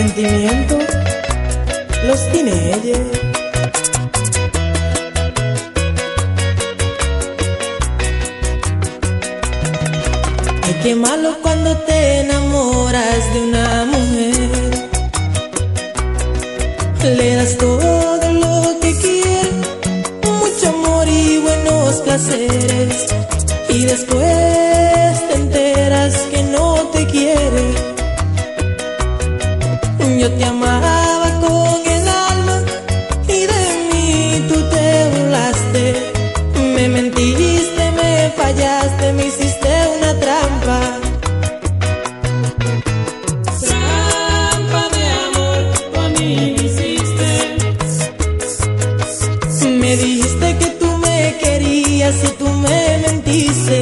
Sentimiento, los teenagers. Ay, qué malo cuando te enamoras de una mujer. Le das todo lo que quiere, mucho amor y buenos placeres. Y después Yo te amaba con el alma y de mí tú te burlaste. Me mentiste, me fallaste, me hiciste una trampa. Trampa de amor, tú a mí me hiciste. Me dijiste que tú me querías y tú me mentiste.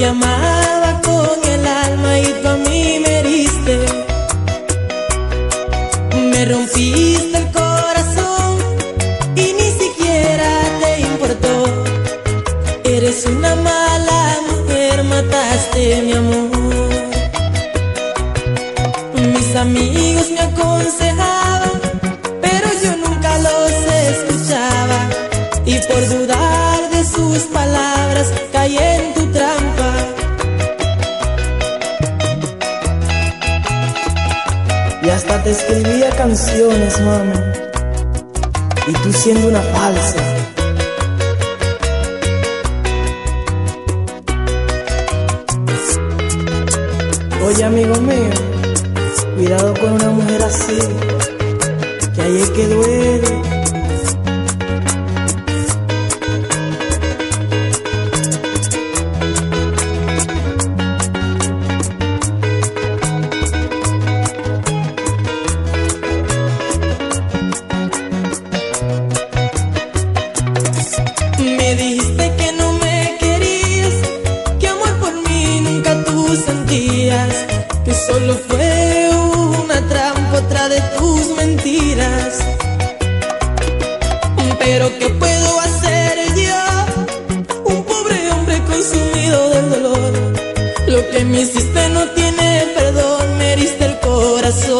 Te amaba con el alma y tú a mí me heriste. Me rompiste Y hasta te escribía canciones, mami. Y tú siendo una falsa. Oye, amigo mío, cuidado con una mujer así, que ahí es que duele. Tus mentiras. Pero ¿qué puedo hacer yo? Un pobre hombre consumido del dolor. Lo que me hiciste no tiene perdón, me heriste el corazón.